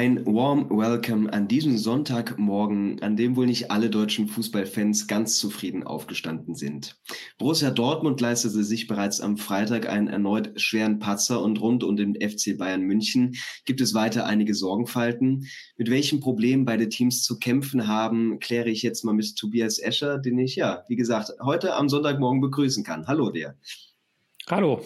Ein warm Welcome an diesem Sonntagmorgen, an dem wohl nicht alle deutschen Fußballfans ganz zufrieden aufgestanden sind. Borussia Dortmund leistete sich bereits am Freitag einen erneut schweren Patzer und rund um den FC Bayern München gibt es weiter einige Sorgenfalten. Mit welchen Problemen beide Teams zu kämpfen haben, kläre ich jetzt mal mit Tobias Escher, den ich ja, wie gesagt, heute am Sonntagmorgen begrüßen kann. Hallo dir. Hallo.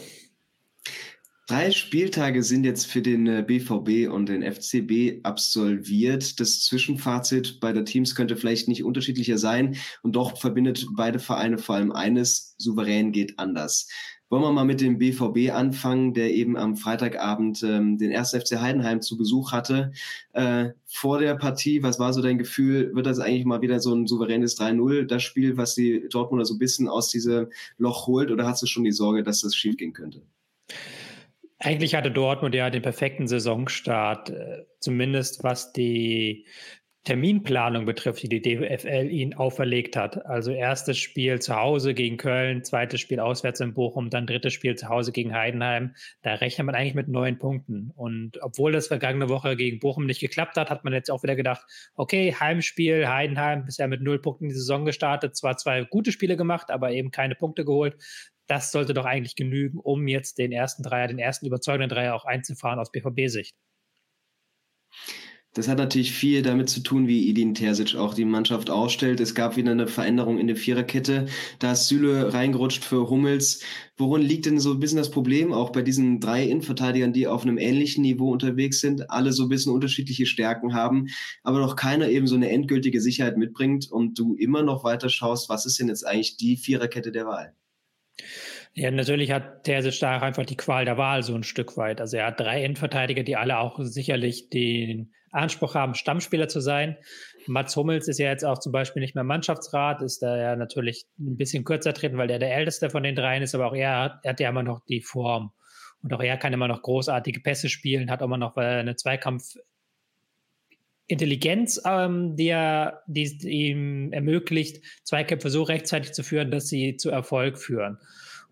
Drei Spieltage sind jetzt für den BVB äh, und den FCB absolviert. Das Zwischenfazit beider Teams könnte vielleicht nicht unterschiedlicher sein und doch verbindet beide Vereine vor allem eines, souverän geht anders. Wollen wir mal mit dem BVB anfangen, der eben am Freitagabend ähm, den 1. FC Heidenheim zu Besuch hatte. Äh, vor der Partie, was war so dein Gefühl? Wird das eigentlich mal wieder so ein souveränes 3-0, das Spiel, was die Dortmunder so ein bisschen aus diesem Loch holt? Oder hast du schon die Sorge, dass das schief gehen könnte? Eigentlich hatte Dortmund ja den perfekten Saisonstart, äh, zumindest was die Terminplanung betrifft, die die DFL ihnen auferlegt hat. Also erstes Spiel zu Hause gegen Köln, zweites Spiel auswärts in Bochum, dann drittes Spiel zu Hause gegen Heidenheim. Da rechnet man eigentlich mit neun Punkten. Und obwohl das vergangene Woche gegen Bochum nicht geklappt hat, hat man jetzt auch wieder gedacht, okay, Heimspiel, Heidenheim bisher mit null Punkten die Saison gestartet, zwar zwei gute Spiele gemacht, aber eben keine Punkte geholt das sollte doch eigentlich genügen, um jetzt den ersten Dreier, den ersten überzeugenden Dreier auch einzufahren aus BVB-Sicht. Das hat natürlich viel damit zu tun, wie Edin Terzic auch die Mannschaft ausstellt. Es gab wieder eine Veränderung in der Viererkette. Da ist Süle reingerutscht für Hummels. Worin liegt denn so ein bisschen das Problem, auch bei diesen drei Innenverteidigern, die auf einem ähnlichen Niveau unterwegs sind, alle so ein bisschen unterschiedliche Stärken haben, aber doch keiner eben so eine endgültige Sicherheit mitbringt und du immer noch weiter schaust, was ist denn jetzt eigentlich die Viererkette der Wahl? Ja, natürlich hat Terzic da einfach die Qual der Wahl so ein Stück weit. Also er hat drei Endverteidiger, die alle auch sicherlich den Anspruch haben, Stammspieler zu sein. Mats Hummels ist ja jetzt auch zum Beispiel nicht mehr Mannschaftsrat, ist da ja natürlich ein bisschen kürzer treten, weil er der älteste von den dreien ist, aber auch er hat, er hat ja immer noch die Form. Und auch er kann immer noch großartige Pässe spielen, hat immer noch eine Zweikampf Intelligenz, ähm, die, er, die ihm ermöglicht, Zweikämpfe so rechtzeitig zu führen, dass sie zu Erfolg führen.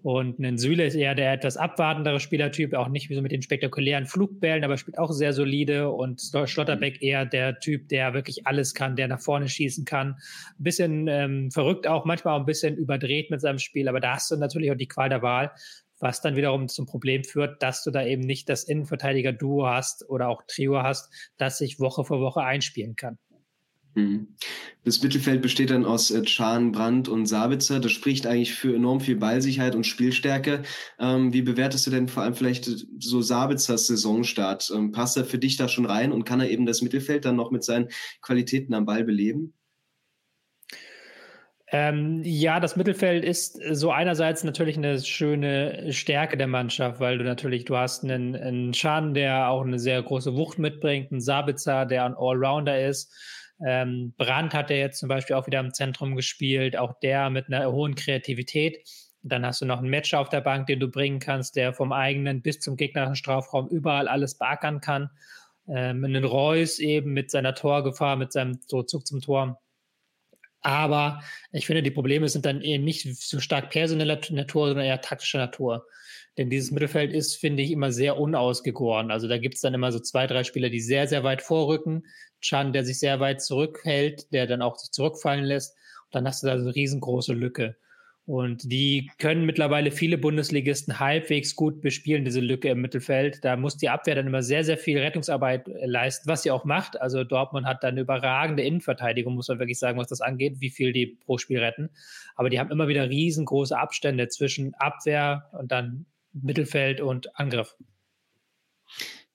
Und ein Süle ist eher der etwas abwartendere Spielertyp, auch nicht wie so mit den spektakulären Flugbällen, aber spielt auch sehr solide. Und Schlotterbeck eher der Typ, der wirklich alles kann, der nach vorne schießen kann. Ein bisschen ähm, verrückt auch, manchmal auch ein bisschen überdreht mit seinem Spiel, aber da hast du natürlich auch die Qual der Wahl, was dann wiederum zum Problem führt, dass du da eben nicht das Innenverteidiger-Duo hast oder auch Trio hast, das sich Woche für Woche einspielen kann. Mhm. Das Mittelfeld besteht dann aus äh, Chan, Brandt und Sabitzer. Das spricht eigentlich für enorm viel Ballsicherheit und Spielstärke. Ähm, wie bewertest du denn vor allem vielleicht so Sabitzers Saisonstart? Ähm, passt er für dich da schon rein und kann er eben das Mittelfeld dann noch mit seinen Qualitäten am Ball beleben? Ähm, ja, das Mittelfeld ist so einerseits natürlich eine schöne Stärke der Mannschaft, weil du natürlich, du hast einen, einen Schan, der auch eine sehr große Wucht mitbringt, einen Sabitzer, der ein Allrounder ist ähm, Brandt hat ja jetzt zum Beispiel auch wieder im Zentrum gespielt, auch der mit einer hohen Kreativität. Dann hast du noch einen Matcher auf der Bank, den du bringen kannst, der vom eigenen bis zum gegnerischen Strafraum überall alles beackern kann. Ähm, einen Reus eben mit seiner Torgefahr, mit seinem so Zug zum Tor. Aber ich finde, die Probleme sind dann eben nicht so stark personeller Natur, sondern eher taktischer Natur. Denn dieses Mittelfeld ist, finde ich, immer sehr unausgegoren. Also da gibt es dann immer so zwei, drei Spieler, die sehr, sehr weit vorrücken. Chan, der sich sehr weit zurückhält, der dann auch sich zurückfallen lässt. Und dann hast du da so eine riesengroße Lücke. Und die können mittlerweile viele Bundesligisten halbwegs gut bespielen, diese Lücke im Mittelfeld. Da muss die Abwehr dann immer sehr, sehr viel Rettungsarbeit äh, leisten, was sie auch macht. Also Dortmund hat dann überragende Innenverteidigung, muss man wirklich sagen, was das angeht, wie viel die pro Spiel retten. Aber die haben immer wieder riesengroße Abstände zwischen Abwehr und dann Mittelfeld und Angriff.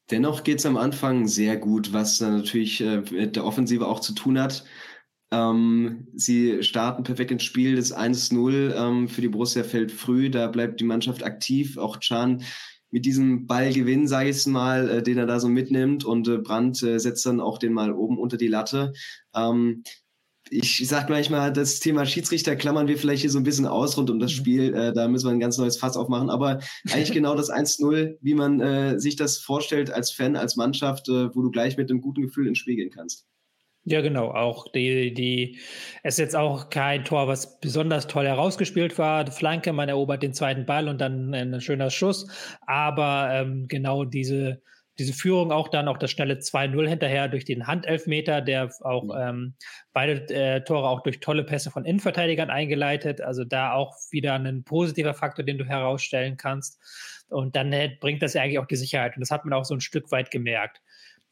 Dennoch geht es am Anfang sehr gut, was dann natürlich äh, mit der Offensive auch zu tun hat. Ähm, sie starten perfekt ins Spiel. Das 1-0 ähm, für die Borussia fällt früh. Da bleibt die Mannschaft aktiv. Auch Can mit diesem Ballgewinn, sage ich es mal, äh, den er da so mitnimmt. Und äh, Brandt äh, setzt dann auch den mal oben unter die Latte. Ähm, ich sag manchmal, das Thema Schiedsrichter klammern wir vielleicht hier so ein bisschen aus rund um das mhm. Spiel. Äh, da müssen wir ein ganz neues Fass aufmachen. Aber eigentlich genau das 1-0, wie man äh, sich das vorstellt als Fan, als Mannschaft, äh, wo du gleich mit einem guten Gefühl ins Spiel gehen kannst. Ja, genau. Auch die, die, es ist jetzt auch kein Tor, was besonders toll herausgespielt war. Die Flanke, man erobert den zweiten Ball und dann ein schöner Schuss. Aber ähm, genau diese, diese Führung auch dann auch das schnelle 2-0 hinterher durch den Handelfmeter, der auch ähm, beide äh, Tore auch durch tolle Pässe von Innenverteidigern eingeleitet. Also da auch wieder ein positiver Faktor, den du herausstellen kannst. Und dann äh, bringt das ja eigentlich auch die Sicherheit. Und das hat man auch so ein Stück weit gemerkt.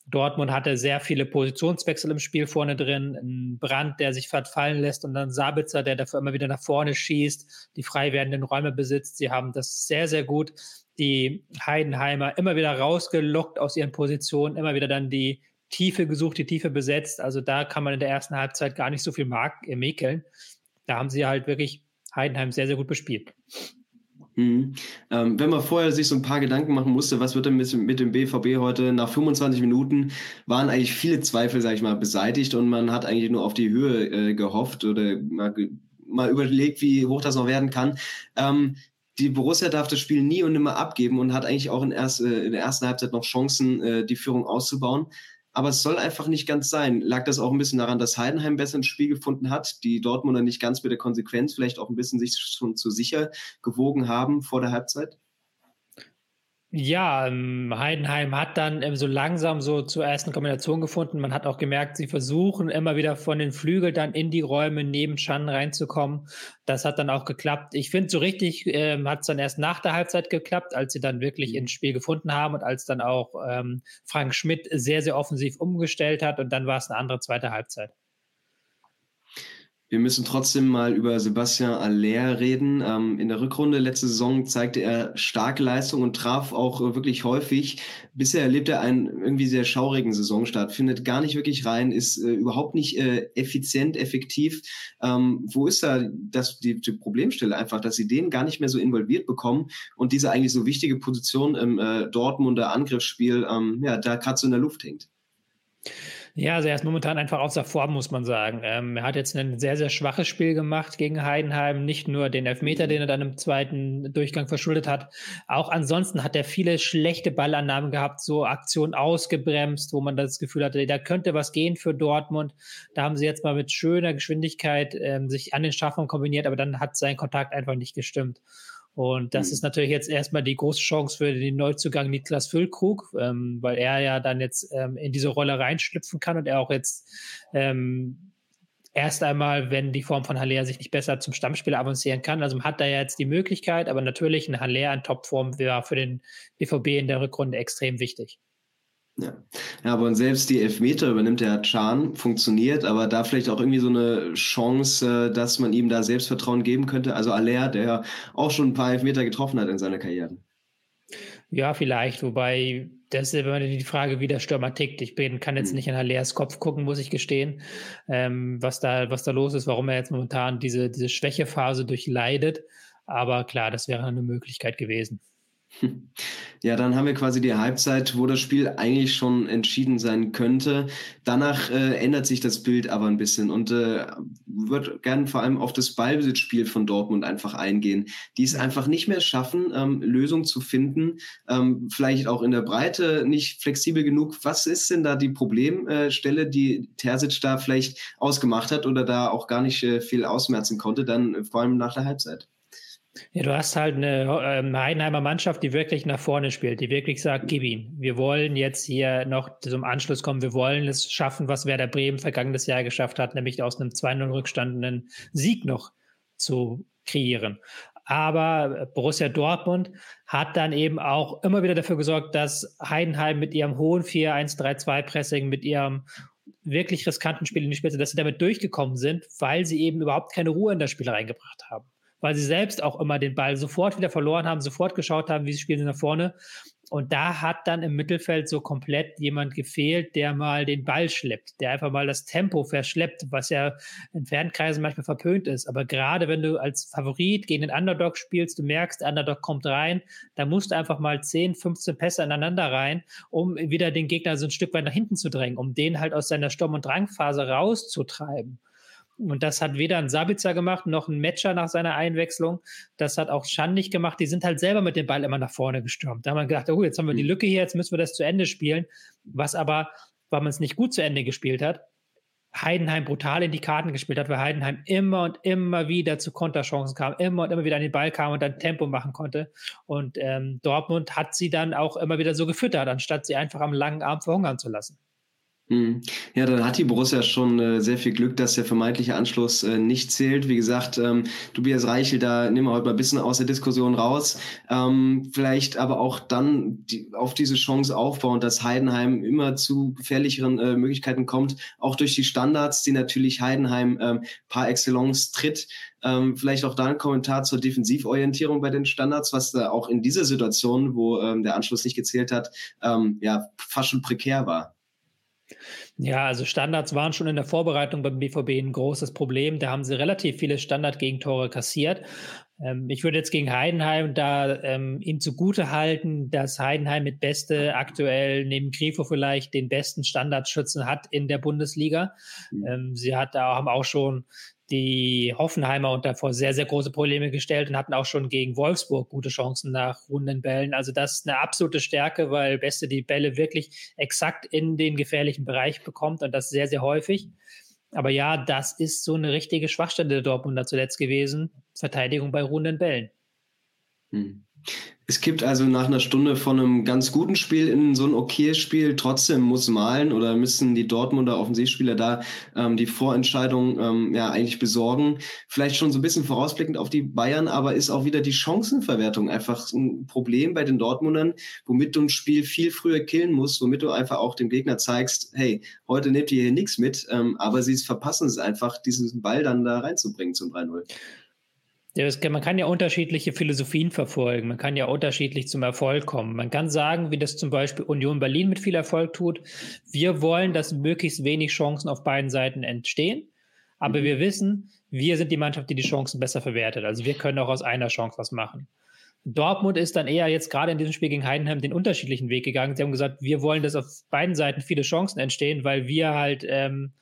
Dortmund hatte sehr viele Positionswechsel im Spiel vorne drin. Ein Brand, der sich fallen lässt und dann Sabitzer, der dafür immer wieder nach vorne schießt, die frei werdenden Räume besitzt. Sie haben das sehr, sehr gut die Heidenheimer immer wieder rausgelockt aus ihren Positionen, immer wieder dann die Tiefe gesucht, die Tiefe besetzt. Also da kann man in der ersten Halbzeit gar nicht so viel äh, mäkeln. Da haben sie halt wirklich Heidenheim sehr, sehr gut bespielt. Mhm. Ähm, wenn man vorher sich so ein paar Gedanken machen musste, was wird denn mit, mit, dem BVB heute? Nach 25 Minuten waren eigentlich viele Zweifel, sag ich mal, beseitigt und man hat eigentlich nur auf die Höhe äh, gehofft oder mal, mal, überlegt, wie hoch das noch werden kann. Ähm, die Borussia darf das Spiel nie und nimmer abgeben und hat eigentlich auch in, erst, äh, in der ersten Halbzeit noch Chancen, äh, die Führung auszubauen aber es soll einfach nicht ganz sein. Lag das auch ein bisschen daran, dass Heidenheim besser ins Spiel gefunden hat, die Dortmunder nicht ganz mit der Konsequenz vielleicht auch ein bisschen sich schon zu sicher gewogen haben vor der Halbzeit? Ja, ähm, Heidenheim hat dann ähm, so langsam so zur ersten Kombination gefunden. Man hat auch gemerkt, sie versuchen immer wieder von den Flügeln dann in die Räume neben Chan reinzukommen. Das hat dann auch geklappt. Ich finde, so richtig ähm, hat es dann erst nach der Halbzeit geklappt, als sie dann wirklich mhm. ins Spiel gefunden haben und als dann auch ähm, Frank Schmidt sehr, sehr offensiv umgestellt hat und dann war es eine andere zweite Halbzeit. Wir müssen trotzdem mal über Sebastian Aller reden. Ähm, in der Rückrunde letzte Saison zeigte er starke Leistung und traf auch äh, wirklich häufig. Bisher erlebt er einen irgendwie sehr schaurigen Saisonstart, findet gar nicht wirklich rein, ist äh, überhaupt nicht äh, effizient, effektiv. Ähm, wo ist da das, die, die, Problemstelle einfach, dass sie den gar nicht mehr so involviert bekommen und diese eigentlich so wichtige Position im äh, Dortmunder Angriffsspiel, ähm, ja, da gerade so in der Luft hängt? Ja, also er ist momentan einfach außer Form, muss man sagen. Ähm, er hat jetzt ein sehr, sehr schwaches Spiel gemacht gegen Heidenheim. Nicht nur den Elfmeter, den er dann im zweiten Durchgang verschuldet hat. Auch ansonsten hat er viele schlechte Ballannahmen gehabt, so Aktionen ausgebremst, wo man das Gefühl hatte, da könnte was gehen für Dortmund. Da haben sie jetzt mal mit schöner Geschwindigkeit ähm, sich an den Strafraum kombiniert, aber dann hat sein Kontakt einfach nicht gestimmt. Und das mhm. ist natürlich jetzt erstmal die große Chance für den Neuzugang Niklas Füllkrug, ähm, weil er ja dann jetzt ähm, in diese Rolle reinschlüpfen kann und er auch jetzt ähm, erst einmal, wenn die Form von Haller sich nicht besser zum Stammspieler avancieren kann. Also hat er ja jetzt die Möglichkeit, aber natürlich ein Haller in Topform wäre für den BVB in der Rückrunde extrem wichtig. Ja. ja, aber und selbst die Elfmeter übernimmt der Chan, funktioniert, aber da vielleicht auch irgendwie so eine Chance, dass man ihm da Selbstvertrauen geben könnte. Also Aller, der auch schon ein paar Elfmeter getroffen hat in seiner Karriere. Ja, vielleicht, wobei das ist immer die Frage, wie der Stürmer tickt. Ich bin, kann jetzt hm. nicht in Hallers Kopf gucken, muss ich gestehen, ähm, was, da, was da los ist, warum er jetzt momentan diese, diese Schwächephase durchleidet. Aber klar, das wäre eine Möglichkeit gewesen. Ja, dann haben wir quasi die Halbzeit, wo das Spiel eigentlich schon entschieden sein könnte. Danach äh, ändert sich das Bild aber ein bisschen und äh, wird gern vor allem auf das Ballbesitzspiel von Dortmund einfach eingehen, die es einfach nicht mehr schaffen, ähm, Lösungen zu finden, ähm, vielleicht auch in der Breite nicht flexibel genug. Was ist denn da die Problemstelle, die Terzic da vielleicht ausgemacht hat oder da auch gar nicht äh, viel ausmerzen konnte, dann vor allem nach der Halbzeit? Ja, du hast halt eine ähm, Heidenheimer Mannschaft, die wirklich nach vorne spielt, die wirklich sagt, gib ihn. Wir wollen jetzt hier noch zum Anschluss kommen. Wir wollen es schaffen, was Werder Bremen vergangenes Jahr geschafft hat, nämlich aus einem 2-0 Rückstand einen Sieg noch zu kreieren. Aber Borussia Dortmund hat dann eben auch immer wieder dafür gesorgt, dass Heidenheim mit ihrem hohen 4-1-3-2-Pressing, mit ihrem wirklich riskanten Spiel in die Spitze, dass sie damit durchgekommen sind, weil sie eben überhaupt keine Ruhe in das Spiel reingebracht haben weil sie selbst auch immer den Ball sofort wieder verloren haben, sofort geschaut haben, wie sie spielen sie nach vorne. Und da hat dann im Mittelfeld so komplett jemand gefehlt, der mal den Ball schleppt, der einfach mal das Tempo verschleppt, was ja in Fernkreisen manchmal verpönt ist. Aber gerade wenn du als Favorit gegen den Underdog spielst, du merkst, der Underdog kommt rein, da musst du einfach mal 10, 15 Pässe aneinander rein, um wieder den Gegner so ein Stück weit nach hinten zu drängen, um den halt aus seiner Sturm- und Drangphase rauszutreiben. Und das hat weder ein Sabitzer gemacht, noch ein Matcher nach seiner Einwechslung. Das hat auch Schandig gemacht. Die sind halt selber mit dem Ball immer nach vorne gestürmt. Da haben wir gedacht, oh, jetzt haben wir die mhm. Lücke hier, jetzt müssen wir das zu Ende spielen. Was aber, weil man es nicht gut zu Ende gespielt hat, Heidenheim brutal in die Karten gespielt hat, weil Heidenheim immer und immer wieder zu Konterchancen kam, immer und immer wieder an den Ball kam und dann Tempo machen konnte. Und ähm, Dortmund hat sie dann auch immer wieder so gefüttert, anstatt sie einfach am langen Arm verhungern zu lassen. Mhm. Ja, dann hat die Borussia schon äh, sehr viel Glück, dass der vermeintliche Anschluss äh, nicht zählt. Wie gesagt, ähm, Tobias Reichel, da nehmen wir heute mal ein bisschen aus der Diskussion raus. Ähm, vielleicht aber auch dann die, auf diese Chance aufbauen, dass Heidenheim immer zu gefährlicheren äh, Möglichkeiten kommt, auch durch die Standards, die natürlich Heidenheim ähm, par excellence tritt. Ähm, vielleicht auch da ein Kommentar zur Defensivorientierung bei den Standards, was da auch in dieser Situation, wo ähm, der Anschluss nicht gezählt hat, ähm, ja fast schon prekär war. Ja, also Standards waren schon in der Vorbereitung beim BVB ein großes Problem. Da haben sie relativ viele Standardgegentore kassiert. Ähm, ich würde jetzt gegen Heidenheim da ähm, ihm zugute halten, dass Heidenheim mit Beste aktuell neben Grifo vielleicht den besten Standardschützen hat in der Bundesliga. Mhm. Ähm, sie hat, haben auch schon die Hoffenheimer unter vor sehr, sehr große Probleme gestellt und hatten auch schon gegen Wolfsburg gute Chancen nach runden Bällen. Also das ist eine absolute Stärke, weil Beste die Bälle wirklich exakt in den gefährlichen Bereich bekommt und das sehr, sehr häufig. Aber ja, das ist so eine richtige Schwachstelle der Dortmunder zuletzt gewesen. Verteidigung bei runden Bällen. Hm. Es gibt also nach einer Stunde von einem ganz guten Spiel in so ein okayes Spiel trotzdem muss malen oder müssen die Dortmunder Offensivspieler da ähm, die Vorentscheidung ähm, ja eigentlich besorgen. Vielleicht schon so ein bisschen vorausblickend auf die Bayern, aber ist auch wieder die Chancenverwertung einfach ein Problem bei den Dortmundern, womit du ein Spiel viel früher killen musst, womit du einfach auch dem Gegner zeigst, hey, heute nehmt ihr hier nichts mit, ähm, aber sie verpassen es einfach, diesen Ball dann da reinzubringen zum 3-0. Man kann ja unterschiedliche Philosophien verfolgen. Man kann ja unterschiedlich zum Erfolg kommen. Man kann sagen, wie das zum Beispiel Union Berlin mit viel Erfolg tut. Wir wollen, dass möglichst wenig Chancen auf beiden Seiten entstehen. Aber mhm. wir wissen, wir sind die Mannschaft, die die Chancen besser verwertet. Also wir können auch aus einer Chance was machen. Dortmund ist dann eher jetzt gerade in diesem Spiel gegen Heidenheim den unterschiedlichen Weg gegangen. Sie haben gesagt, wir wollen, dass auf beiden Seiten viele Chancen entstehen, weil wir halt ähm,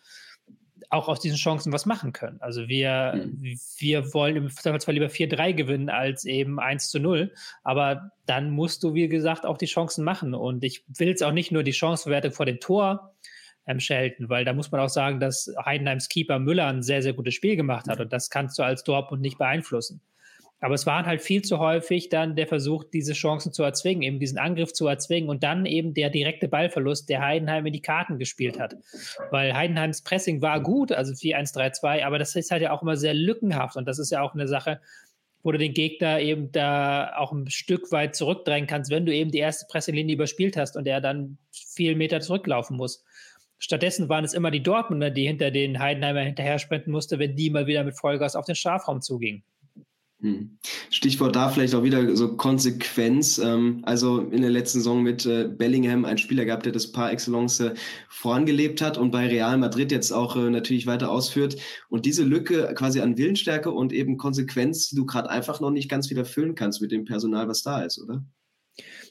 auch aus diesen Chancen was machen können. Also wir, mhm. wir wollen im Zweifelsfall lieber 4-3 gewinnen als eben 1 zu 0. Aber dann musst du, wie gesagt, auch die Chancen machen. Und ich will jetzt auch nicht nur die Chancenwertung vor dem Tor ähm, schelten, weil da muss man auch sagen, dass Heidenheims Keeper Müller ein sehr, sehr gutes Spiel gemacht hat. Und das kannst du als Dortmund nicht beeinflussen. Aber es waren halt viel zu häufig dann der Versuch, diese Chancen zu erzwingen, eben diesen Angriff zu erzwingen und dann eben der direkte Ballverlust, der Heidenheim in die Karten gespielt hat. Weil Heidenheims Pressing war gut, also 4-1-3-2, aber das ist halt ja auch immer sehr lückenhaft und das ist ja auch eine Sache, wo du den Gegner eben da auch ein Stück weit zurückdrängen kannst, wenn du eben die erste Presselinie überspielt hast und er dann viel Meter zurücklaufen muss. Stattdessen waren es immer die Dortmunder, die hinter den Heidenheimer hinterher sprinten musste, wenn die mal wieder mit Vollgas auf den Strafraum zugingen. Hm. Stichwort da vielleicht auch wieder so Konsequenz. Ähm, also in der letzten Saison mit äh, Bellingham ein Spieler gehabt, der das par excellence äh, vorangelebt hat und bei Real Madrid jetzt auch äh, natürlich weiter ausführt. Und diese Lücke quasi an Willensstärke und eben Konsequenz, die du gerade einfach noch nicht ganz wieder füllen kannst mit dem Personal, was da ist, oder?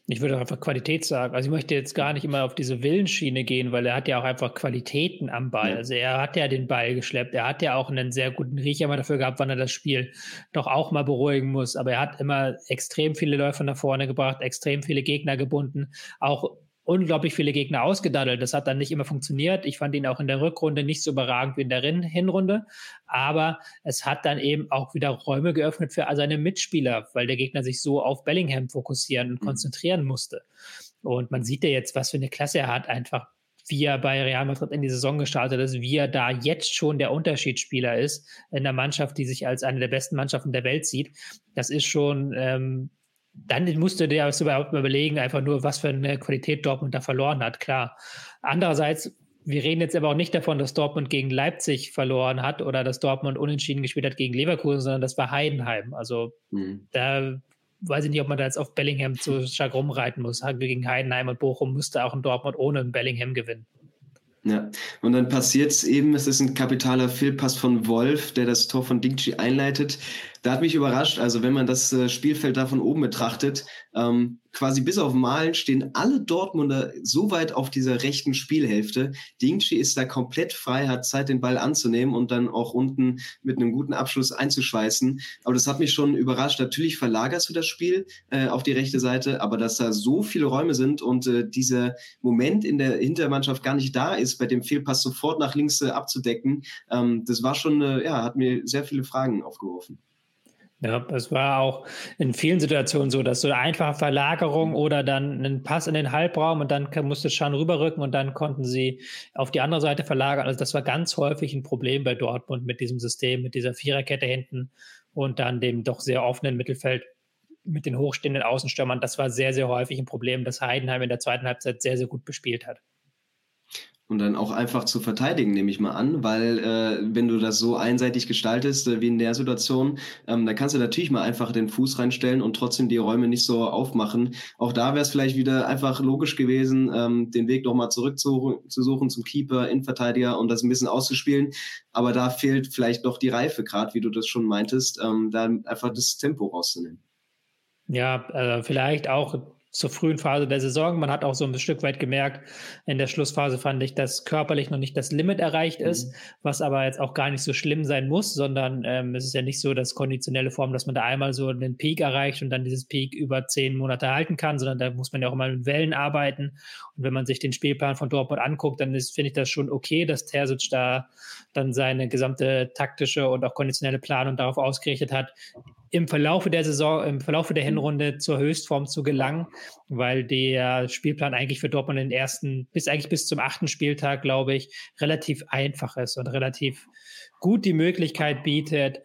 Ich würde einfach Qualität sagen. Also ich möchte jetzt gar nicht immer auf diese Willensschiene gehen, weil er hat ja auch einfach Qualitäten am Ball. Ja. Also er hat ja den Ball geschleppt. Er hat ja auch einen sehr guten Riecher mal dafür gehabt, wann er das Spiel doch auch mal beruhigen muss. Aber er hat immer extrem viele Läufer nach vorne gebracht, extrem viele Gegner gebunden, auch unglaublich viele Gegner ausgedaddelt. Das hat dann nicht immer funktioniert. Ich fand ihn auch in der Rückrunde nicht so überragend wie in der Hinrunde. Aber es hat dann eben auch wieder Räume geöffnet für seine Mitspieler, weil der Gegner sich so auf Bellingham fokussieren und mhm. konzentrieren musste. Und man sieht ja jetzt, was für eine Klasse er hat, einfach wie er bei Real Madrid in die Saison gestartet ist, wie er da jetzt schon der Unterschiedsspieler ist in der Mannschaft, die sich als eine der besten Mannschaften der Welt sieht. Das ist schon ähm, dann musst du dir überhaupt mal überlegen, einfach nur, was für eine Qualität Dortmund da verloren hat, klar. Andererseits, wir reden jetzt aber auch nicht davon, dass Dortmund gegen Leipzig verloren hat oder dass Dortmund unentschieden gespielt hat gegen Leverkusen, sondern das war Heidenheim. Also mhm. da weiß ich nicht, ob man da jetzt auf Bellingham zu stark rumreiten muss. Gegen Heidenheim und Bochum müsste auch ein Dortmund ohne Bellingham gewinnen. Ja, und dann passiert es eben, es ist ein kapitaler Fehlpass von Wolf, der das Tor von Dingchi einleitet. Da hat mich überrascht, also wenn man das äh, Spielfeld da von oben betrachtet, ähm, quasi bis auf Malen stehen alle Dortmunder so weit auf dieser rechten Spielhälfte. Dingchi ist da komplett frei, hat Zeit, den Ball anzunehmen und dann auch unten mit einem guten Abschluss einzuschweißen. Aber das hat mich schon überrascht. Natürlich verlagerst du das Spiel äh, auf die rechte Seite, aber dass da so viele Räume sind und äh, dieser Moment in der Hintermannschaft gar nicht da ist, bei dem Fehlpass sofort nach links äh, abzudecken, ähm, das war schon, äh, ja, hat mir sehr viele Fragen aufgeworfen. Ja, es war auch in vielen Situationen so, dass so eine einfache Verlagerung oder dann einen Pass in den Halbraum und dann musste Schan rüberrücken und dann konnten sie auf die andere Seite verlagern. Also das war ganz häufig ein Problem bei Dortmund mit diesem System, mit dieser Viererkette hinten und dann dem doch sehr offenen Mittelfeld mit den hochstehenden Außenstürmern. Das war sehr, sehr häufig ein Problem, das Heidenheim in der zweiten Halbzeit sehr, sehr gut bespielt hat und dann auch einfach zu verteidigen, nehme ich mal an, weil äh, wenn du das so einseitig gestaltest äh, wie in der Situation, ähm, da kannst du natürlich mal einfach den Fuß reinstellen und trotzdem die Räume nicht so aufmachen. Auch da wäre es vielleicht wieder einfach logisch gewesen, ähm, den Weg nochmal zurück zu, zu suchen zum Keeper, Innenverteidiger und das ein bisschen auszuspielen. Aber da fehlt vielleicht noch die Reife, gerade wie du das schon meintest, ähm, da einfach das Tempo rauszunehmen. Ja, äh, vielleicht auch zur frühen Phase der Saison. Man hat auch so ein Stück weit gemerkt, in der Schlussphase fand ich, dass körperlich noch nicht das Limit erreicht ist, mhm. was aber jetzt auch gar nicht so schlimm sein muss, sondern ähm, es ist ja nicht so das konditionelle Form, dass man da einmal so einen Peak erreicht und dann dieses Peak über zehn Monate halten kann, sondern da muss man ja auch mal mit Wellen arbeiten. Und wenn man sich den Spielplan von Dortmund anguckt, dann finde ich das schon okay, dass Terzic da dann seine gesamte taktische und auch konditionelle Planung darauf ausgerichtet hat, im Verlaufe der Saison, im Verlaufe der Hinrunde zur Höchstform zu gelangen, weil der Spielplan eigentlich für Dortmund den ersten, bis eigentlich bis zum achten Spieltag, glaube ich, relativ einfach ist und relativ gut die Möglichkeit bietet,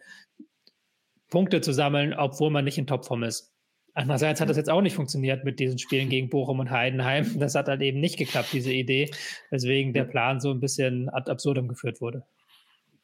Punkte zu sammeln, obwohl man nicht in Topform ist. Andererseits hat das jetzt auch nicht funktioniert mit diesen Spielen gegen Bochum und Heidenheim. Das hat halt eben nicht geklappt, diese Idee, weswegen der Plan so ein bisschen ad absurdum geführt wurde.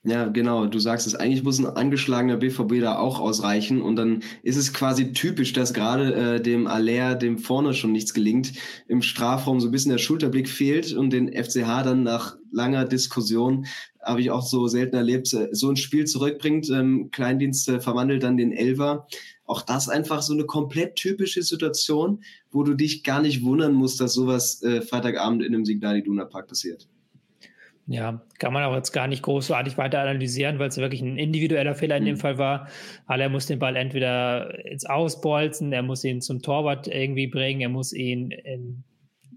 Ja, genau. Du sagst es. Eigentlich muss ein angeschlagener BVB da auch ausreichen. Und dann ist es quasi typisch, dass gerade äh, dem Aller, dem vorne schon nichts gelingt, im Strafraum so ein bisschen der Schulterblick fehlt und den FCH dann nach langer Diskussion, habe ich auch so selten erlebt, äh, so ein Spiel zurückbringt. Ähm, Kleindienst äh, verwandelt dann den Elver. Auch das einfach so eine komplett typische Situation, wo du dich gar nicht wundern musst, dass sowas äh, Freitagabend in einem Signal Iduna Park passiert. Ja, kann man auch jetzt gar nicht großartig weiter analysieren, weil es wirklich ein individueller Fehler in dem mhm. Fall war. Aller muss den Ball entweder ins Ausbolzen, er muss ihn zum Torwart irgendwie bringen, er muss ihn in,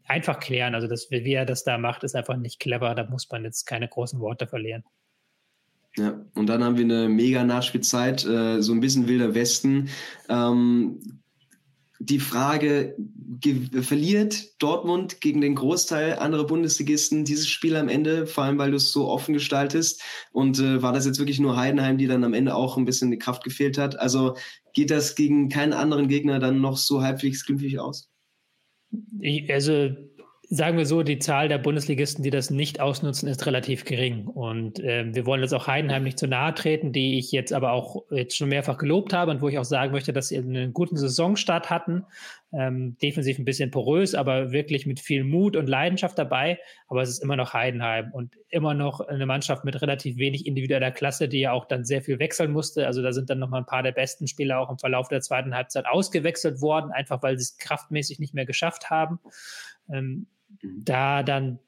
einfach klären. Also das, wie er das da macht, ist einfach nicht clever. Da muss man jetzt keine großen Worte verlieren. Ja, und dann haben wir eine mega Nachspielzeit, äh, so ein bisschen wilder Westen. Ähm, die Frage, verliert Dortmund gegen den Großteil anderer Bundesligisten dieses Spiel am Ende, vor allem weil du es so offen gestaltest? Und äh, war das jetzt wirklich nur Heidenheim, die dann am Ende auch ein bisschen die Kraft gefehlt hat? Also geht das gegen keinen anderen Gegner dann noch so halbwegs glimpflich aus? Ich, also sagen wir so, die Zahl der Bundesligisten, die das nicht ausnutzen, ist relativ gering. Und äh, wir wollen jetzt auch Heidenheim nicht zu nahe treten, die ich jetzt aber auch jetzt schon mehrfach gelobt habe und wo ich auch sagen möchte, dass sie einen guten Saisonstart hatten. Ähm, defensiv ein bisschen porös, aber wirklich mit viel Mut und Leidenschaft dabei. Aber es ist immer noch Heidenheim und immer noch eine Mannschaft mit relativ wenig individueller Klasse, die ja auch dann sehr viel wechseln musste. Also da sind dann nochmal ein paar der besten Spieler auch im Verlauf der zweiten Halbzeit ausgewechselt worden, einfach weil sie es kraftmäßig nicht mehr geschafft haben. Ähm, da dann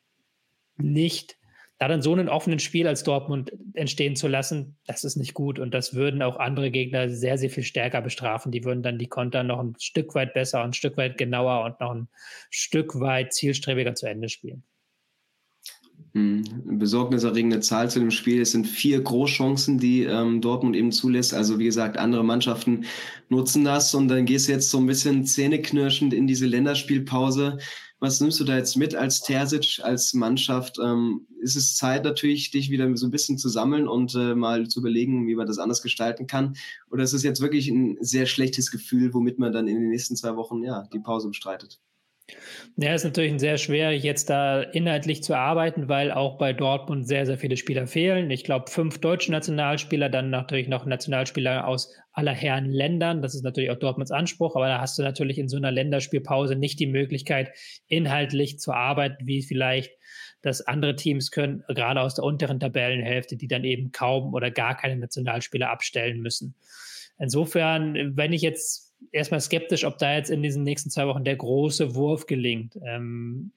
nicht, da dann so einen offenen Spiel als Dortmund entstehen zu lassen, das ist nicht gut. Und das würden auch andere Gegner sehr, sehr viel stärker bestrafen. Die würden dann die Konter noch ein Stück weit besser, ein Stück weit genauer und noch ein Stück weit zielstrebiger zu Ende spielen. Hm, besorgniserregende Zahl zu dem Spiel. Es sind vier Großchancen, die ähm, Dortmund eben zulässt. Also wie gesagt, andere Mannschaften nutzen das und dann gehst du jetzt so ein bisschen zähneknirschend in diese Länderspielpause. Was nimmst du da jetzt mit als Terzic, als Mannschaft? Ähm, ist es Zeit natürlich, dich wieder so ein bisschen zu sammeln und äh, mal zu überlegen, wie man das anders gestalten kann? Oder ist es jetzt wirklich ein sehr schlechtes Gefühl, womit man dann in den nächsten zwei Wochen ja die Pause bestreitet? Ja, ist natürlich sehr schwer, jetzt da inhaltlich zu arbeiten, weil auch bei Dortmund sehr, sehr viele Spieler fehlen. Ich glaube, fünf deutsche Nationalspieler, dann natürlich noch Nationalspieler aus aller Herren Ländern. Das ist natürlich auch Dortmunds Anspruch, aber da hast du natürlich in so einer Länderspielpause nicht die Möglichkeit, inhaltlich zu arbeiten, wie vielleicht das andere Teams können, gerade aus der unteren Tabellenhälfte, die dann eben kaum oder gar keine Nationalspieler abstellen müssen. Insofern, wenn ich jetzt erstmal skeptisch, ob da jetzt in diesen nächsten zwei Wochen der große Wurf gelingt. Ähm,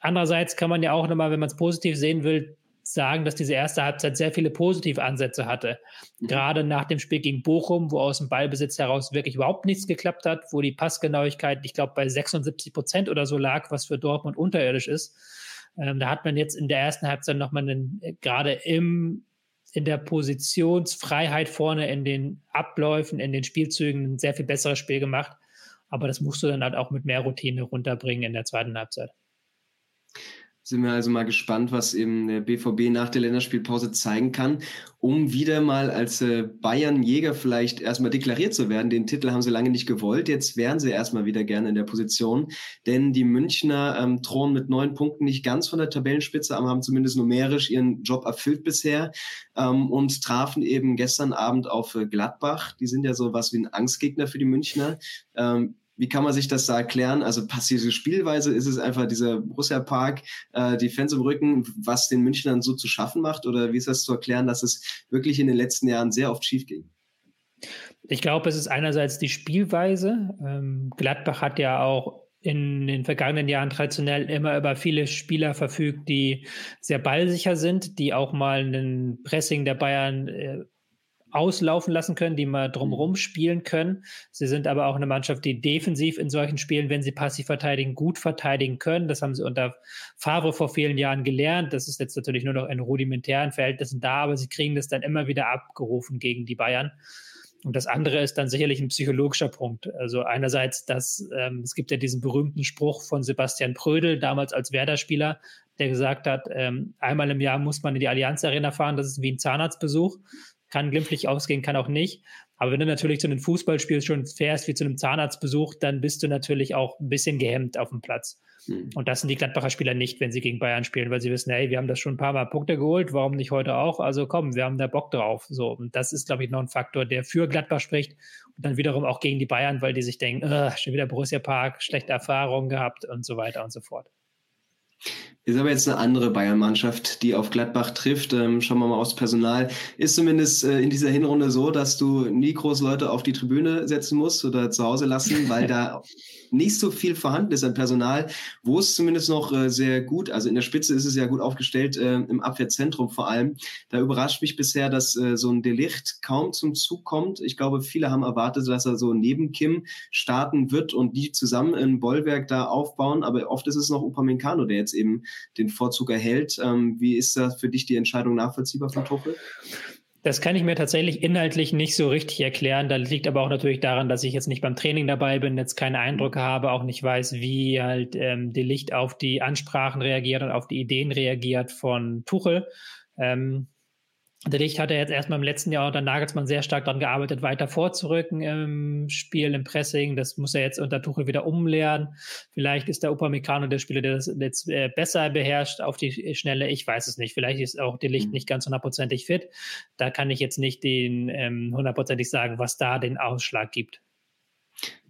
andererseits kann man ja auch nochmal, wenn man es positiv sehen will, sagen, dass diese erste Halbzeit sehr viele positive Ansätze hatte. Mhm. Gerade nach dem Spiel gegen Bochum, wo aus dem Ballbesitz heraus wirklich überhaupt nichts geklappt hat, wo die Passgenauigkeit, ich glaube, bei 76 Prozent oder so lag, was für Dortmund unterirdisch ist. Ähm, da hat man jetzt in der ersten Halbzeit nochmal einen, äh, gerade im, in der Positionsfreiheit vorne, in den Abläufen, in den Spielzügen ein sehr viel besseres Spiel gemacht. Aber das musst du dann halt auch mit mehr Routine runterbringen in der zweiten Halbzeit sind wir also mal gespannt, was eben der BVB nach der Länderspielpause zeigen kann, um wieder mal als äh, Bayern-Jäger vielleicht erstmal deklariert zu werden. Den Titel haben sie lange nicht gewollt. Jetzt wären sie erstmal wieder gerne in der Position, denn die Münchner ähm, drohen mit neun Punkten nicht ganz von der Tabellenspitze, aber haben zumindest numerisch ihren Job erfüllt bisher ähm, und trafen eben gestern Abend auf äh, Gladbach. Die sind ja so was wie ein Angstgegner für die Münchner. Ähm, wie kann man sich das da erklären? Also passive Spielweise ist es einfach dieser Borussia Park, äh, die Fans im Rücken, was den Münchnern so zu schaffen macht? Oder wie ist das zu erklären, dass es wirklich in den letzten Jahren sehr oft schief ging? Ich glaube, es ist einerseits die Spielweise. Ähm, Gladbach hat ja auch in den vergangenen Jahren traditionell immer über viele Spieler verfügt, die sehr ballsicher sind, die auch mal einen Pressing der Bayern äh, auslaufen lassen können, die mal drumherum mhm. spielen können. Sie sind aber auch eine Mannschaft, die defensiv in solchen Spielen, wenn sie passiv verteidigen, gut verteidigen können. Das haben sie unter Favre vor vielen Jahren gelernt. Das ist jetzt natürlich nur noch in rudimentären Verhältnissen da, aber sie kriegen das dann immer wieder abgerufen gegen die Bayern. Und das andere ist dann sicherlich ein psychologischer Punkt. Also einerseits, dass ähm, es gibt ja diesen berühmten Spruch von Sebastian Prödel, damals als Werder-Spieler, der gesagt hat, ähm, einmal im Jahr muss man in die Allianz Arena fahren, das ist wie ein Zahnarztbesuch kann glimpflich ausgehen, kann auch nicht. Aber wenn du natürlich zu einem Fußballspiel schon fährst wie zu einem Zahnarztbesuch, dann bist du natürlich auch ein bisschen gehemmt auf dem Platz. Mhm. Und das sind die Gladbacher Spieler nicht, wenn sie gegen Bayern spielen, weil sie wissen, hey, wir haben das schon ein paar Mal Punkte geholt, warum nicht heute auch? Also komm, wir haben da Bock drauf. So, und das ist, glaube ich, noch ein Faktor, der für Gladbach spricht und dann wiederum auch gegen die Bayern, weil die sich denken, schon wieder Borussia Park, schlechte Erfahrungen gehabt und so weiter und so fort. Ist aber jetzt eine andere Bayern-Mannschaft, die auf Gladbach trifft. Ähm, schauen wir mal aufs Personal. Ist zumindest äh, in dieser Hinrunde so, dass du nie groß Leute auf die Tribüne setzen musst oder zu Hause lassen, weil da nicht so viel vorhanden ist an Personal, wo es zumindest noch äh, sehr gut, also in der Spitze ist es ja gut aufgestellt, äh, im Abwehrzentrum vor allem. Da überrascht mich bisher, dass äh, so ein Delicht kaum zum Zug kommt. Ich glaube, viele haben erwartet, dass er so neben Kim starten wird und die zusammen ein Bollwerk da aufbauen, aber oft ist es noch Upamecano, der jetzt eben den Vorzug erhält. Ähm, wie ist da für dich die Entscheidung nachvollziehbar von Tuchel? Das kann ich mir tatsächlich inhaltlich nicht so richtig erklären. Das liegt aber auch natürlich daran, dass ich jetzt nicht beim Training dabei bin, jetzt keine Eindrücke habe, auch nicht weiß, wie halt ähm, die Licht auf die Ansprachen reagiert und auf die Ideen reagiert von Tuchel. Ähm, der Dicht hat er jetzt erstmal im letzten Jahr unter Nagelsmann sehr stark daran gearbeitet, weiter vorzurücken im Spiel, im Pressing. Das muss er jetzt unter Tuchel wieder umlernen. Vielleicht ist der Upamecano der Spieler, der das jetzt äh, besser beherrscht auf die Schnelle. Ich weiß es nicht. Vielleicht ist auch der Licht mhm. nicht ganz hundertprozentig fit. Da kann ich jetzt nicht den ähm, hundertprozentig sagen, was da den Ausschlag gibt.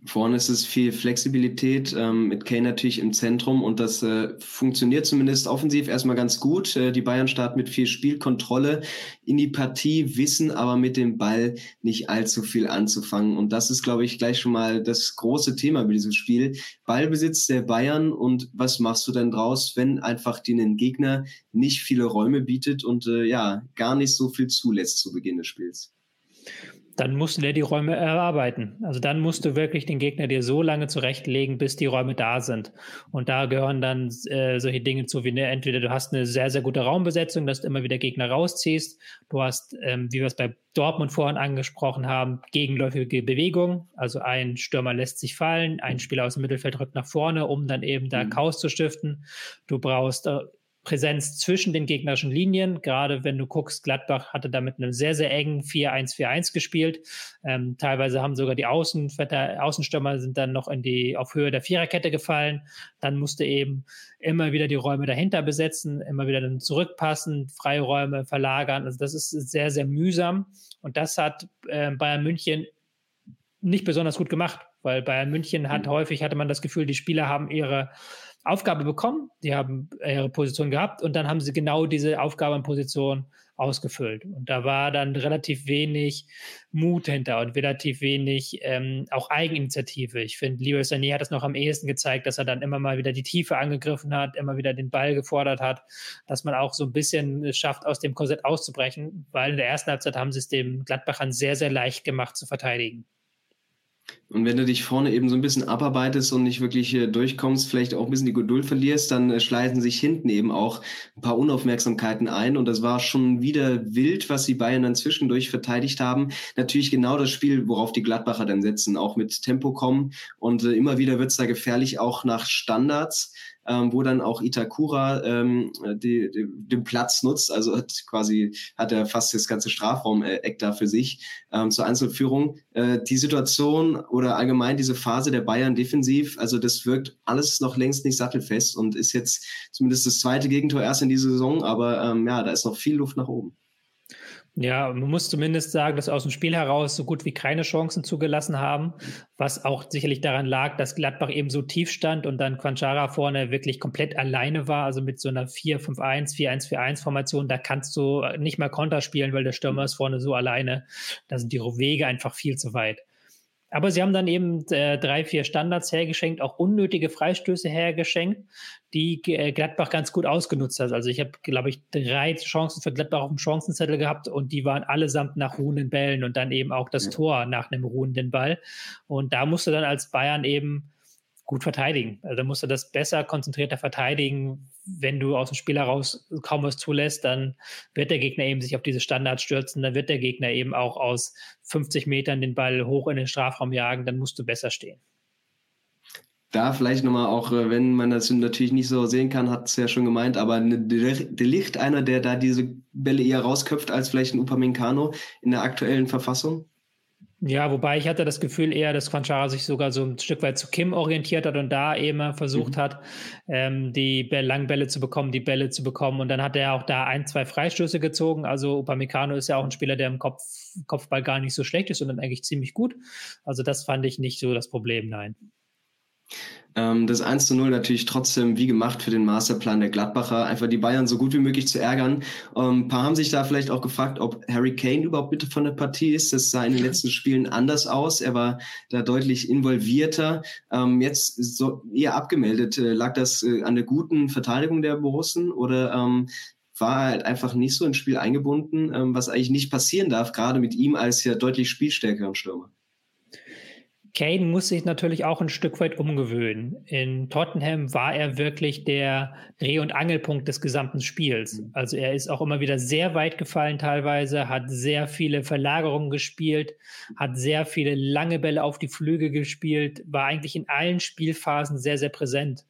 Vorne ist es viel Flexibilität, ähm, mit Kane natürlich im Zentrum und das äh, funktioniert zumindest offensiv erstmal ganz gut. Äh, die Bayern starten mit viel Spielkontrolle in die Partie, wissen aber mit dem Ball nicht allzu viel anzufangen. Und das ist, glaube ich, gleich schon mal das große Thema bei diesem Spiel. Ballbesitz der Bayern und was machst du denn draus, wenn einfach den Gegner nicht viele Räume bietet und äh, ja, gar nicht so viel zulässt zu Beginn des Spiels? Dann musst du dir die Räume erarbeiten. Also dann musst du wirklich den Gegner dir so lange zurechtlegen, bis die Räume da sind. Und da gehören dann äh, solche Dinge zu, wie eine, entweder du hast eine sehr, sehr gute Raumbesetzung, dass du immer wieder Gegner rausziehst. Du hast, ähm, wie wir es bei Dortmund vorhin angesprochen haben, gegenläufige Bewegung. Also ein Stürmer lässt sich fallen, ein Spieler aus dem Mittelfeld rückt nach vorne, um dann eben da mhm. Chaos zu stiften. Du brauchst äh, Präsenz zwischen den gegnerischen Linien. Gerade wenn du guckst, Gladbach hatte da mit einem sehr, sehr engen 4-1-4-1 gespielt. Ähm, teilweise haben sogar die Außen, Außenstürmer sind dann noch in die, auf Höhe der Viererkette gefallen. Dann musste eben immer wieder die Räume dahinter besetzen, immer wieder dann zurückpassen, Freiräume verlagern. Also das ist sehr, sehr mühsam. Und das hat äh, Bayern München nicht besonders gut gemacht, weil Bayern München hat mhm. häufig, hatte man das Gefühl, die Spieler haben ihre Aufgabe bekommen, die haben ihre Position gehabt und dann haben sie genau diese Aufgabe und Position ausgefüllt. Und da war dann relativ wenig Mut hinter und relativ wenig ähm, auch Eigeninitiative. Ich finde, Leroy Sané hat das noch am ehesten gezeigt, dass er dann immer mal wieder die Tiefe angegriffen hat, immer wieder den Ball gefordert hat, dass man auch so ein bisschen schafft, aus dem Korsett auszubrechen, weil in der ersten Halbzeit haben sie es dem Gladbachern sehr, sehr leicht gemacht zu verteidigen. Und wenn du dich vorne eben so ein bisschen abarbeitest und nicht wirklich äh, durchkommst, vielleicht auch ein bisschen die Geduld verlierst, dann äh, schleichen sich hinten eben auch ein paar Unaufmerksamkeiten ein. Und das war schon wieder wild, was die Bayern dann zwischendurch verteidigt haben. Natürlich genau das Spiel, worauf die Gladbacher dann setzen, auch mit Tempo kommen. Und äh, immer wieder wird's da gefährlich, auch nach Standards ähm, wo dann auch Itakura ähm, die, die, den Platz nutzt. Also hat quasi hat er fast das ganze Strafraum-Eck da für sich ähm, zur Einzelführung. Äh, die Situation oder allgemein diese Phase der Bayern defensiv, also das wirkt alles noch längst nicht sattelfest und ist jetzt zumindest das zweite Gegentor erst in dieser Saison, aber ähm, ja, da ist noch viel Luft nach oben. Ja, man muss zumindest sagen, dass aus dem Spiel heraus so gut wie keine Chancen zugelassen haben, was auch sicherlich daran lag, dass Gladbach eben so tief stand und dann Quanchara vorne wirklich komplett alleine war, also mit so einer 4-5-1, 4-1-4-1 Formation, da kannst du nicht mal Konter spielen, weil der Stürmer ist vorne so alleine. Da sind die Wege einfach viel zu weit. Aber sie haben dann eben äh, drei, vier Standards hergeschenkt, auch unnötige Freistöße hergeschenkt, die äh, Gladbach ganz gut ausgenutzt hat. Also ich habe, glaube ich, drei Chancen für Gladbach auf dem Chancenzettel gehabt und die waren allesamt nach ruhenden Bällen und dann eben auch das. Tor nach einem ruhenden Ball. Und da musste dann als Bayern eben gut verteidigen. Also musst du das besser, konzentrierter verteidigen. Wenn du aus dem Spiel heraus kaum was zulässt, dann wird der Gegner eben sich auf diese Standards stürzen, dann wird der Gegner eben auch aus 50 Metern den Ball hoch in den Strafraum jagen, dann musst du besser stehen. Da vielleicht nochmal auch, äh, wenn man das natürlich nicht so sehen kann, hat es ja schon gemeint, aber Delicht, einer, der da diese Bälle eher rausköpft als vielleicht ein Upamecano in der aktuellen Verfassung? Ja, wobei ich hatte das Gefühl eher, dass Quanchara sich sogar so ein Stück weit zu Kim orientiert hat und da eben versucht mhm. hat, ähm, die langen Bälle zu bekommen, die Bälle zu bekommen. Und dann hat er auch da ein, zwei Freistöße gezogen. Also Upamecano ist ja auch ein Spieler, der im Kopf, Kopfball gar nicht so schlecht ist, sondern eigentlich ziemlich gut. Also das fand ich nicht so das Problem, nein. Ähm, das 1 zu 0 natürlich trotzdem wie gemacht für den Masterplan der Gladbacher, einfach die Bayern so gut wie möglich zu ärgern. Ähm, ein paar haben sich da vielleicht auch gefragt, ob Harry Kane überhaupt bitte von der Partie ist. Das sah in den letzten Spielen anders aus. Er war da deutlich involvierter. Ähm, jetzt so eher abgemeldet. Äh, lag das äh, an der guten Verteidigung der Borussen oder war er halt einfach nicht so ins Spiel eingebunden, was eigentlich nicht passieren darf, gerade mit ihm als ja deutlich spielstärkeren Stürmer? Kane muss sich natürlich auch ein Stück weit umgewöhnen. In Tottenham war er wirklich der Dreh- und Angelpunkt des gesamten Spiels. Mhm. Also er ist auch immer wieder sehr weit gefallen teilweise, hat sehr viele Verlagerungen gespielt, hat sehr viele lange Bälle auf die Flüge gespielt, war eigentlich in allen Spielphasen sehr, sehr präsent.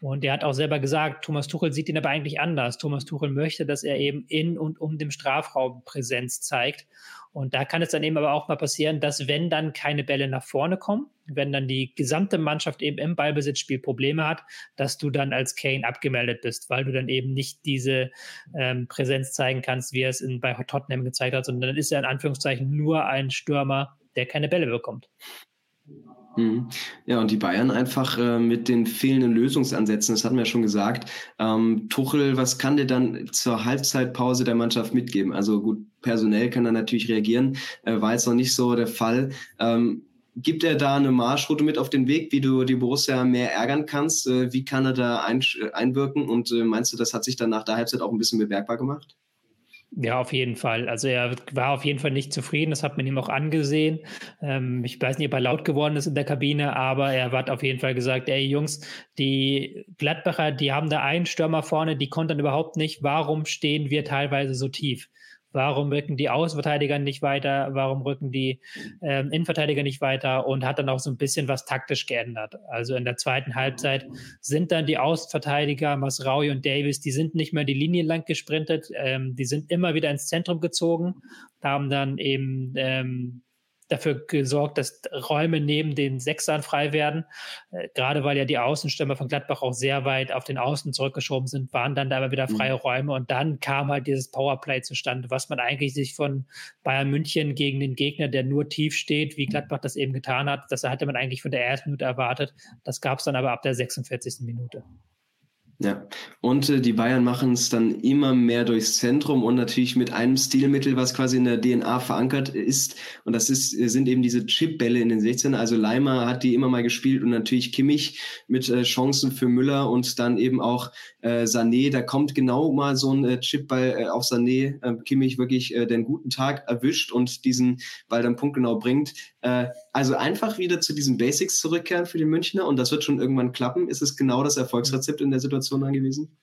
Und er hat auch selber gesagt, Thomas Tuchel sieht ihn aber eigentlich anders. Thomas Tuchel möchte, dass er eben in und um dem Strafraum Präsenz zeigt. Und da kann es dann eben aber auch mal passieren, dass wenn dann keine Bälle nach vorne kommen, wenn dann die gesamte Mannschaft eben im Ballbesitzspiel Probleme hat, dass du dann als Kane abgemeldet bist, weil du dann eben nicht diese ähm, Präsenz zeigen kannst, wie er es in, bei Tottenham gezeigt hat, sondern dann ist er in Anführungszeichen nur ein Stürmer, der keine Bälle bekommt. Mhm. Ja, und die Bayern einfach äh, mit den fehlenden Lösungsansätzen, das hatten wir ja schon gesagt. Ähm, Tuchel, was kann der dann zur Halbzeitpause der Mannschaft mitgeben? Also gut, personell kann er natürlich reagieren, äh, war jetzt noch nicht so der Fall. Ähm, gibt er da eine Marschroute mit auf den Weg, wie du die Borussia mehr ärgern kannst? Äh, wie kann er da ein, einwirken? Und äh, meinst du, das hat sich dann nach der Halbzeit auch ein bisschen bemerkbar gemacht? Ja, auf jeden Fall. Also er war auf jeden Fall nicht zufrieden. Das hat man ihm auch angesehen. Ähm, ich weiß nicht, ob er laut geworden ist in der Kabine, aber er hat auf jeden Fall gesagt, ey Jungs, die Gladbacher, die haben da einen Stürmer vorne, die konnten überhaupt nicht. Warum stehen wir teilweise so tief? Warum rücken die Außenverteidiger nicht weiter? Warum rücken die ähm, Innenverteidiger nicht weiter? Und hat dann auch so ein bisschen was taktisch geändert. Also in der zweiten Halbzeit sind dann die Außenverteidiger, Masraui und Davis, die sind nicht mehr die Linie lang gesprintet. Ähm, die sind immer wieder ins Zentrum gezogen, haben dann eben ähm, dafür gesorgt, dass Räume neben den Sechsern frei werden. Äh, gerade weil ja die Außenstürmer von Gladbach auch sehr weit auf den Außen zurückgeschoben sind, waren dann da immer wieder freie mhm. Räume und dann kam halt dieses Powerplay zustande, was man eigentlich sich von Bayern München gegen den Gegner, der nur tief steht, wie Gladbach das eben getan hat, das hatte man eigentlich von der ersten Minute erwartet. Das gab es dann aber ab der 46. Minute. Ja, und äh, die Bayern machen es dann immer mehr durchs Zentrum und natürlich mit einem Stilmittel, was quasi in der DNA verankert ist. Und das ist, sind eben diese Chipbälle in den 16. Also Leimer hat die immer mal gespielt und natürlich Kimmich mit äh, Chancen für Müller und dann eben auch äh, Sané. Da kommt genau mal so ein äh, Chipball äh, auf Sané, äh, Kimmich wirklich äh, den guten Tag erwischt und diesen Ball dann punktgenau bringt. Äh, also einfach wieder zu diesen Basics zurückkehren für die Münchner und das wird schon irgendwann klappen. Ist es genau das Erfolgsrezept in der Situation angewiesen?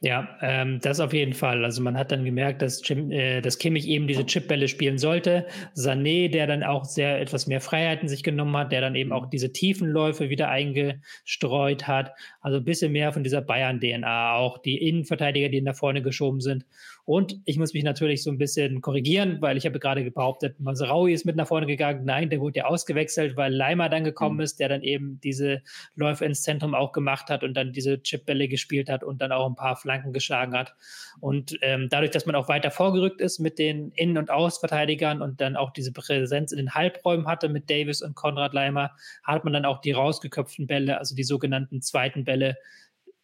Ja, ähm, das auf jeden Fall. Also man hat dann gemerkt, dass, Jim, äh, dass Kimmich eben diese Chipbälle spielen sollte. Sané, der dann auch sehr etwas mehr Freiheiten sich genommen hat, der dann eben auch diese Tiefenläufe wieder eingestreut hat. Also ein bisschen mehr von dieser Bayern-DNA. Auch die Innenverteidiger, die nach vorne geschoben sind. Und ich muss mich natürlich so ein bisschen korrigieren, weil ich habe gerade behauptet, Masraui ist mit nach vorne gegangen. Nein, der wurde ja ausgewechselt, weil Leimer dann gekommen mhm. ist, der dann eben diese Läufe ins Zentrum auch gemacht hat und dann diese Chipbälle gespielt hat und dann auch ein paar Flanken geschlagen hat. Und ähm, dadurch, dass man auch weiter vorgerückt ist mit den Innen- und Außenverteidigern und dann auch diese Präsenz in den Halbräumen hatte mit Davis und Konrad Leimer, hat man dann auch die rausgeköpften Bälle, also die sogenannten zweiten Bälle,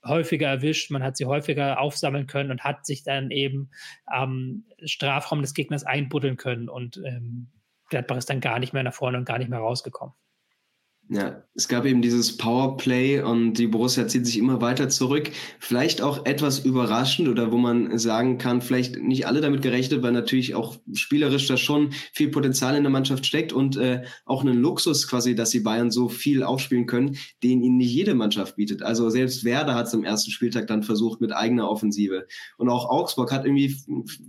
häufiger erwischt, man hat sie häufiger aufsammeln können und hat sich dann eben am Strafraum des Gegners einbuddeln können und ähm, Gladbach ist dann gar nicht mehr nach vorne und gar nicht mehr rausgekommen. Ja, es gab eben dieses Powerplay und die Borussia zieht sich immer weiter zurück. Vielleicht auch etwas überraschend oder wo man sagen kann, vielleicht nicht alle damit gerechnet, weil natürlich auch spielerisch da schon viel Potenzial in der Mannschaft steckt und äh, auch einen Luxus quasi, dass die Bayern so viel aufspielen können, den ihnen nicht jede Mannschaft bietet. Also selbst Werder hat es am ersten Spieltag dann versucht mit eigener Offensive. Und auch Augsburg hat irgendwie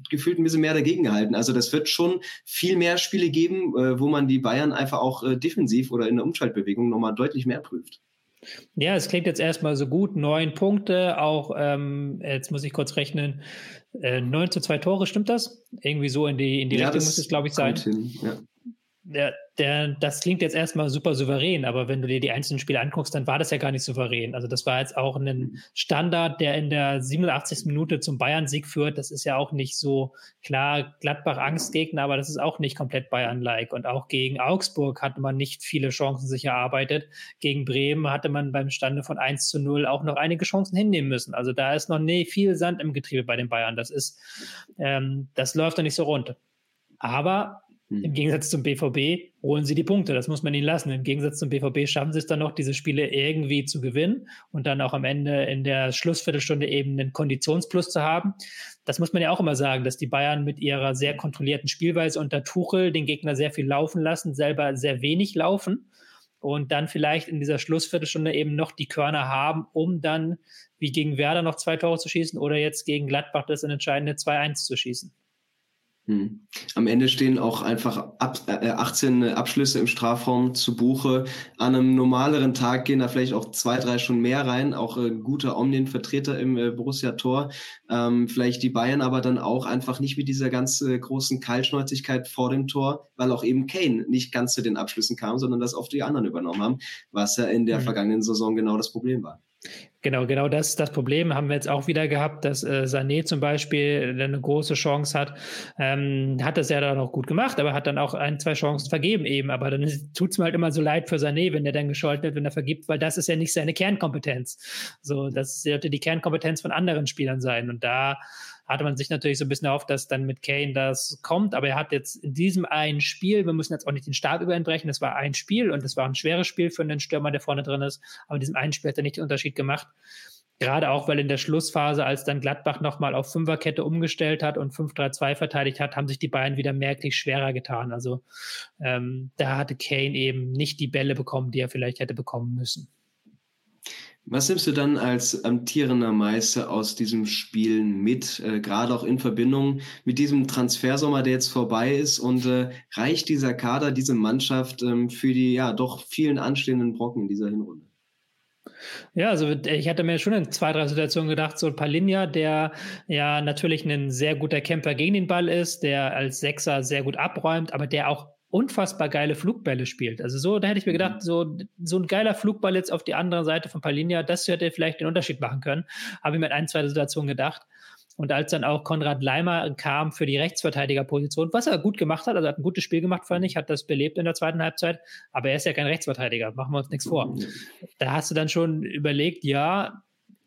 gefühlt ein bisschen mehr dagegen gehalten. Also das wird schon viel mehr Spiele geben, äh, wo man die Bayern einfach auch äh, defensiv oder in der Umschaltbewegung Bewegung nochmal deutlich mehr prüft. Ja, es klingt jetzt erstmal so gut. Neun Punkte, auch ähm, jetzt muss ich kurz rechnen. Äh, 9 zu 2 Tore, stimmt das? Irgendwie so in die, in die ja, Richtung muss es, glaube ich, sein. Hin, ja der, der, das klingt jetzt erstmal super souverän, aber wenn du dir die einzelnen Spiele anguckst, dann war das ja gar nicht souverän. Also das war jetzt auch ein Standard, der in der 87. Minute zum Bayern-Sieg führt. Das ist ja auch nicht so klar Gladbach-Angstgegner, aber das ist auch nicht komplett Bayern-like. Und auch gegen Augsburg hatte man nicht viele Chancen sich erarbeitet. Gegen Bremen hatte man beim Stande von 1 zu 0 auch noch einige Chancen hinnehmen müssen. Also da ist noch nie viel Sand im Getriebe bei den Bayern. Das ist, ähm, das läuft doch nicht so rund. Aber im hm. Gegensatz zum BVB holen sie die Punkte. Das muss man ihnen lassen. Im Gegensatz zum BVB schaffen sie es dann noch, diese Spiele irgendwie zu gewinnen und dann auch am Ende in der Schlussviertelstunde eben einen Konditionsplus zu haben. Das muss man ja auch immer sagen, dass die Bayern mit ihrer sehr kontrollierten Spielweise unter Tuchel den Gegner sehr viel laufen lassen, selber sehr wenig laufen und dann vielleicht in dieser Schlussviertelstunde eben noch die Körner haben, um dann wie gegen Werder noch zwei Tore zu schießen oder jetzt gegen Gladbach das entscheidende 2-1 zu schießen. Hm. Am Ende stehen auch einfach ab, äh, 18 Abschlüsse im Strafraum zu Buche. An einem normaleren Tag gehen da vielleicht auch zwei, drei schon mehr rein. Auch äh, guter Omnien-Vertreter im äh, Borussia-Tor. Ähm, vielleicht die Bayern aber dann auch einfach nicht mit dieser ganz äh, großen Kaltschnäuzigkeit vor dem Tor, weil auch eben Kane nicht ganz zu den Abschlüssen kam, sondern das oft die anderen übernommen haben, was ja in der mhm. vergangenen Saison genau das Problem war. Genau, genau das, das Problem haben wir jetzt auch wieder gehabt, dass äh, Sané zum Beispiel eine große Chance hat. Ähm, hat das ja dann auch gut gemacht, aber hat dann auch ein, zwei Chancen vergeben eben. Aber dann tut es mir halt immer so leid für Sané, wenn der dann gescholten wird, wenn er vergibt, weil das ist ja nicht seine Kernkompetenz. So, das sollte die Kernkompetenz von anderen Spielern sein. Und da hatte man sich natürlich so ein bisschen erhofft, dass dann mit Kane das kommt, aber er hat jetzt in diesem einen Spiel, wir müssen jetzt auch nicht den Stab über ihn brechen, das war ein Spiel und das war ein schweres Spiel für einen Stürmer, der vorne drin ist, aber in diesem einen Spiel hat er nicht den Unterschied gemacht. Gerade auch, weil in der Schlussphase, als dann Gladbach nochmal auf Fünferkette umgestellt hat und 5-3-2 verteidigt hat, haben sich die Bayern wieder merklich schwerer getan. Also ähm, da hatte Kane eben nicht die Bälle bekommen, die er vielleicht hätte bekommen müssen. Was nimmst du dann als amtierender Meister aus diesem Spiel mit, äh, gerade auch in Verbindung mit diesem Transfersommer, der jetzt vorbei ist? Und äh, reicht dieser Kader, diese Mannschaft ähm, für die ja doch vielen anstehenden Brocken in dieser Hinrunde? Ja, also ich hatte mir schon in zwei, drei Situationen gedacht, so Palinja, der ja natürlich ein sehr guter Kämpfer gegen den Ball ist, der als Sechser sehr gut abräumt, aber der auch unfassbar geile Flugbälle spielt. Also so, da hätte ich mir gedacht, mhm. so, so ein geiler Flugball jetzt auf die andere Seite von Palinia, das hätte vielleicht den Unterschied machen können. Habe ich mir in ein, zwei Situationen gedacht. Und als dann auch Konrad Leimer kam für die Rechtsverteidigerposition, was er gut gemacht hat, also hat ein gutes Spiel gemacht, fand ich, hat das belebt in der zweiten Halbzeit, aber er ist ja kein Rechtsverteidiger, machen wir uns nichts vor. Mhm. Da hast du dann schon überlegt, ja,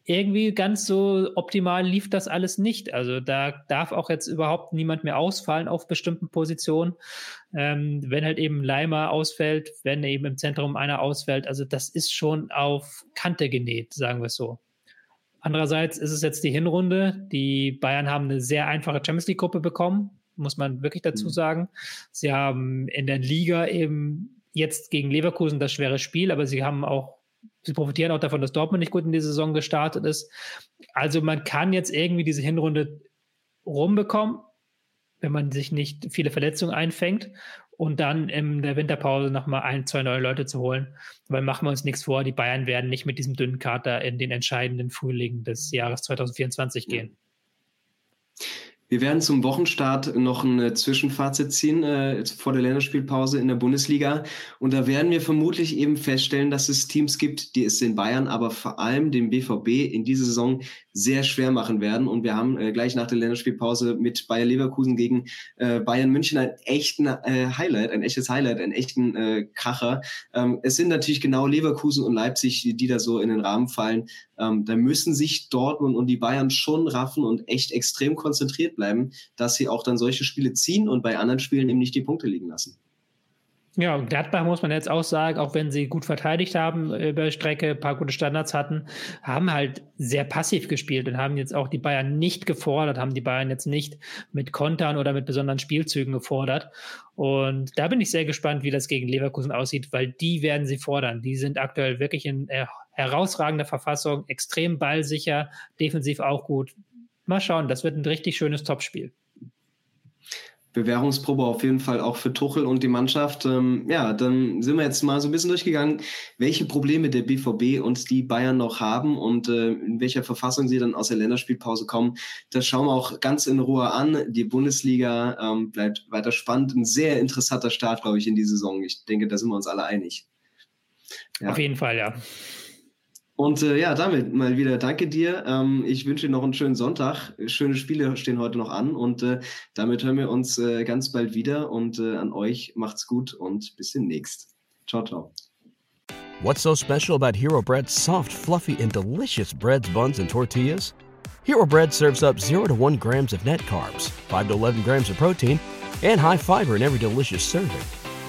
irgendwie ganz so optimal lief das alles nicht. Also da darf auch jetzt überhaupt niemand mehr ausfallen auf bestimmten Positionen. Ähm, wenn halt eben Leimer ausfällt, wenn eben im Zentrum einer ausfällt, also das ist schon auf Kante genäht, sagen wir es so. Andererseits ist es jetzt die Hinrunde. Die Bayern haben eine sehr einfache Champions League-Gruppe bekommen, muss man wirklich dazu mhm. sagen. Sie haben in der Liga eben jetzt gegen Leverkusen das schwere Spiel, aber sie haben auch sie profitieren auch davon, dass Dortmund nicht gut in die Saison gestartet ist. Also man kann jetzt irgendwie diese Hinrunde rumbekommen, wenn man sich nicht viele Verletzungen einfängt und dann in der Winterpause nochmal ein, zwei neue Leute zu holen. Weil machen wir uns nichts vor, die Bayern werden nicht mit diesem dünnen Kater in den entscheidenden Frühling des Jahres 2024 gehen. Wir werden zum Wochenstart noch ein äh, Zwischenfazit ziehen äh, vor der Länderspielpause in der Bundesliga. Und da werden wir vermutlich eben feststellen, dass es Teams gibt, die es den Bayern, aber vor allem dem BVB in dieser Saison sehr schwer machen werden. Und wir haben äh, gleich nach der Länderspielpause mit Bayer Leverkusen gegen äh, Bayern München ein echten äh, Highlight, ein echtes Highlight, einen echten äh, Kracher. Ähm, es sind natürlich genau Leverkusen und Leipzig, die, die da so in den Rahmen fallen. Ähm, da müssen sich Dortmund und die Bayern schon raffen und echt extrem konzentriert bleiben, dass sie auch dann solche Spiele ziehen und bei anderen Spielen eben nicht die Punkte liegen lassen. Ja, Gladbach muss man jetzt auch sagen, auch wenn sie gut verteidigt haben über Strecke, paar gute Standards hatten, haben halt sehr passiv gespielt und haben jetzt auch die Bayern nicht gefordert, haben die Bayern jetzt nicht mit Kontern oder mit besonderen Spielzügen gefordert. Und da bin ich sehr gespannt, wie das gegen Leverkusen aussieht, weil die werden sie fordern. Die sind aktuell wirklich in äh, herausragender Verfassung, extrem ballsicher, defensiv auch gut. Mal schauen, das wird ein richtig schönes Topspiel. Bewährungsprobe auf jeden Fall auch für Tuchel und die Mannschaft. Ähm, ja, dann sind wir jetzt mal so ein bisschen durchgegangen, welche Probleme der BVB und die Bayern noch haben und äh, in welcher Verfassung sie dann aus der Länderspielpause kommen. Das schauen wir auch ganz in Ruhe an. Die Bundesliga ähm, bleibt weiter spannend. Ein sehr interessanter Start, glaube ich, in die Saison. Ich denke, da sind wir uns alle einig. Ja. Auf jeden Fall, ja. Und äh, ja, damit mal wieder danke dir. Ähm, ich wünsche dir noch einen schönen Sonntag. Schöne Spiele stehen heute noch an und äh, damit hören wir uns äh, ganz bald wieder und äh, an euch macht's gut und bis demnächst. Ciao, ciao. What's so special about Hero Bread's soft, fluffy, and delicious breads, buns, and tortillas? Hero Bread serves up 0 to 1 grams of net carbs, 5 to 11 grams of protein, and high fiber in every delicious serving.